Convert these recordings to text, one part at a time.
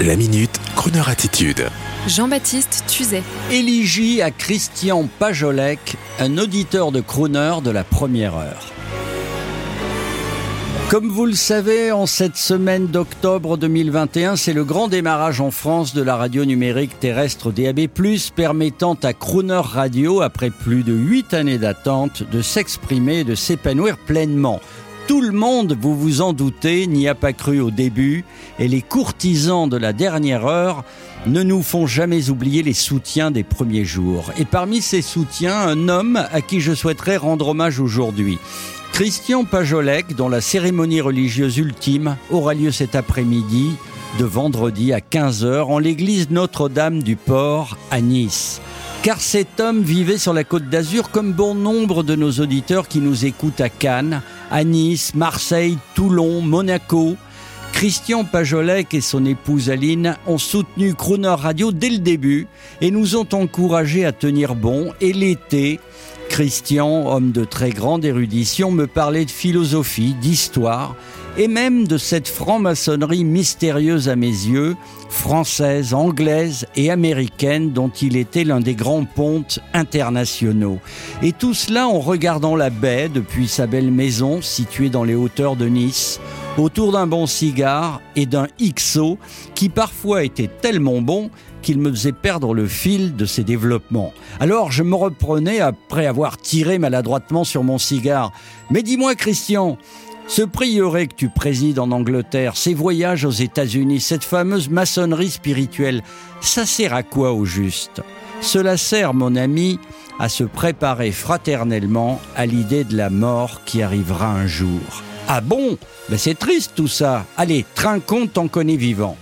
La minute, Kroneur attitude. Jean-Baptiste Tuzet. Éligie à Christian Pajolec, un auditeur de Crooner de la première heure. Comme vous le savez, en cette semaine d'octobre 2021, c'est le grand démarrage en France de la radio numérique terrestre DAB+, permettant à Crooner Radio, après plus de huit années d'attente, de s'exprimer et de s'épanouir pleinement. Tout le monde, vous vous en doutez, n'y a pas cru au début, et les courtisans de la dernière heure ne nous font jamais oublier les soutiens des premiers jours. Et parmi ces soutiens, un homme à qui je souhaiterais rendre hommage aujourd'hui. Christian Pajolec, dont la cérémonie religieuse ultime aura lieu cet après-midi, de vendredi à 15h, en l'église Notre-Dame du Port à Nice car cet homme vivait sur la côte d'Azur comme bon nombre de nos auditeurs qui nous écoutent à Cannes, à Nice, Marseille, Toulon, Monaco. Christian Pajolec et son épouse Aline ont soutenu Crooner Radio dès le début et nous ont encouragés à tenir bon. Et l'été, Christian, homme de très grande érudition, me parlait de philosophie, d'histoire et même de cette franc-maçonnerie mystérieuse à mes yeux, française, anglaise et américaine dont il était l'un des grands pontes internationaux. Et tout cela en regardant la baie depuis sa belle maison située dans les hauteurs de Nice, autour d'un bon cigare et d'un XO qui parfois était tellement bon qu'il me faisait perdre le fil de ses développements. Alors je me reprenais après avoir tiré maladroitement sur mon cigare. Mais dis-moi Christian, ce prieuré que tu présides en Angleterre, ces voyages aux États-Unis, cette fameuse maçonnerie spirituelle, ça sert à quoi au juste? Cela sert, mon ami, à se préparer fraternellement à l'idée de la mort qui arrivera un jour. Ah bon? Ben C'est triste tout ça. Allez, trinquons t'en connais vivant.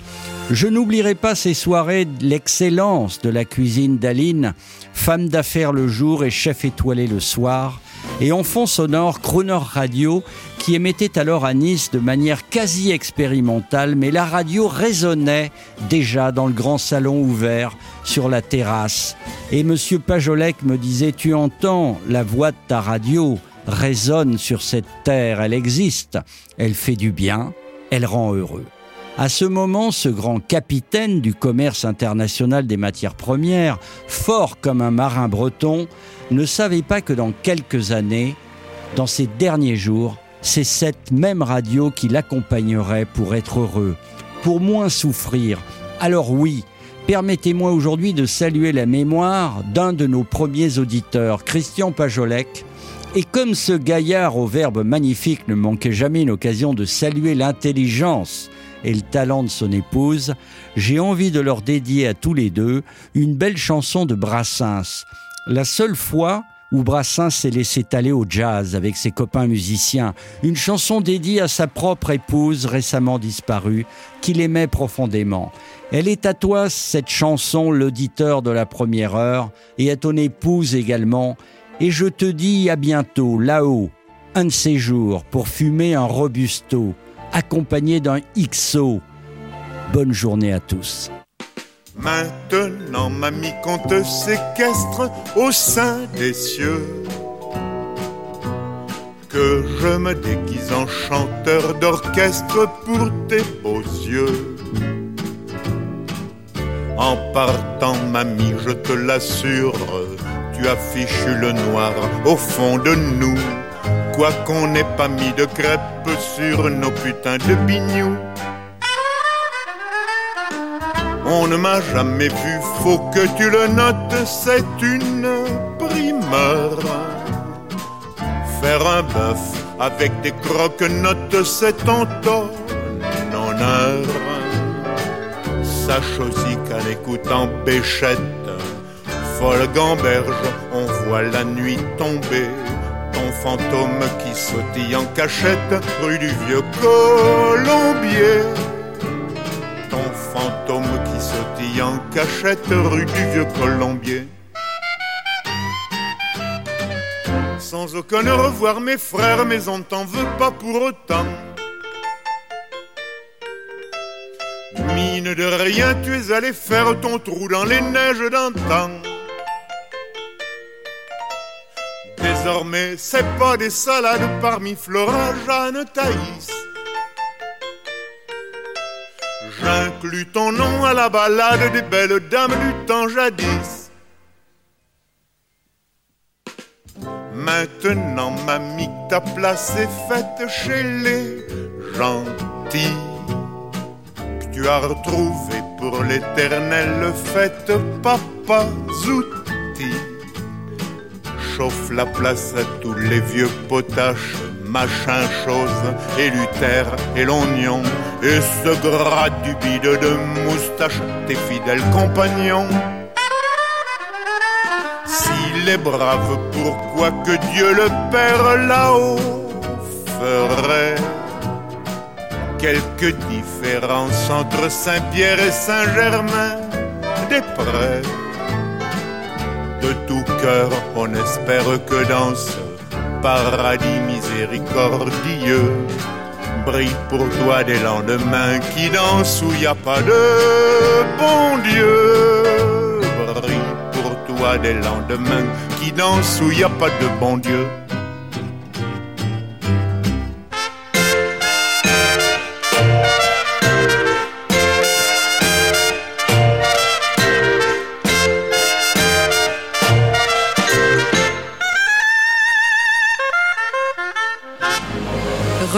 Je n'oublierai pas ces soirées l'excellence de la cuisine d'Aline, femme d'affaires le jour et chef étoilé le soir, et en fond sonore Crooner Radio qui émettait alors à Nice de manière quasi expérimentale, mais la radio résonnait déjà dans le grand salon ouvert sur la terrasse. Et M. Pajolec me disait Tu entends la voix de ta radio résonne sur cette terre, elle existe, elle fait du bien, elle rend heureux. À ce moment, ce grand capitaine du commerce international des matières premières, fort comme un marin breton, ne savait pas que dans quelques années, dans ces derniers jours, c'est cette même radio qui l'accompagnerait pour être heureux, pour moins souffrir. Alors oui, permettez-moi aujourd'hui de saluer la mémoire d'un de nos premiers auditeurs, Christian Pajolec, et comme ce gaillard au verbe magnifique ne manquait jamais une occasion de saluer l'intelligence et le talent de son épouse, j'ai envie de leur dédier à tous les deux une belle chanson de Brassens. La seule fois où Brassens s'est laissé aller au jazz avec ses copains musiciens, une chanson dédiée à sa propre épouse récemment disparue, qu'il aimait profondément. Elle est à toi, cette chanson, l'auditeur de la première heure, et à ton épouse également, et je te dis à bientôt, là-haut, un de ces jours, pour fumer un robusto, accompagné d'un XO. Bonne journée à tous. Maintenant, mamie, qu'on te séquestre au sein des cieux. Que je me déguise en chanteur d'orchestre pour tes beaux yeux. En partant, mamie, je te l'assure, tu affiches le noir au fond de nous. Quoi qu'on n'ait pas mis de crêpes sur nos putains de bignous. On ne m'a jamais vu, faut que tu le notes, c'est une primeur. Faire un bœuf avec des croque-notes, c'est en ton honneur. Sache aussi qu'en écoutant Béchette, folle gamberge, on voit la nuit tomber. Ton fantôme qui sautille en cachette, rue du vieux Colombier en cachette rue du vieux Colombier. Sans aucun au revoir mes frères, mais on t'en veut pas pour autant. Mine de rien, tu es allé faire ton trou dans les neiges d'antan. Désormais, c'est pas des salades parmi Flora, Jeanne, Thaïs. Ton nom à la balade des belles dames du temps jadis. Maintenant, mamie, ta place est faite chez les gentils. Tu as retrouvé pour l'éternelle fête, papa Zouti. Chauffe la place à tous les vieux potaches, machin chose, et Luther et l'oignon, et ce gras du bide de moustache, tes fidèles compagnons. S'il est brave, pourquoi que Dieu le Père là-haut ferait quelques différences entre Saint-Pierre et Saint-Germain-des-Prés De tout cœur, on espère que dans ce paradis miséricordieux brille pour toi des lendemains qui dansent où y a pas de bon Dieu. Brille pour toi des lendemains qui dansent où y a pas de bon Dieu.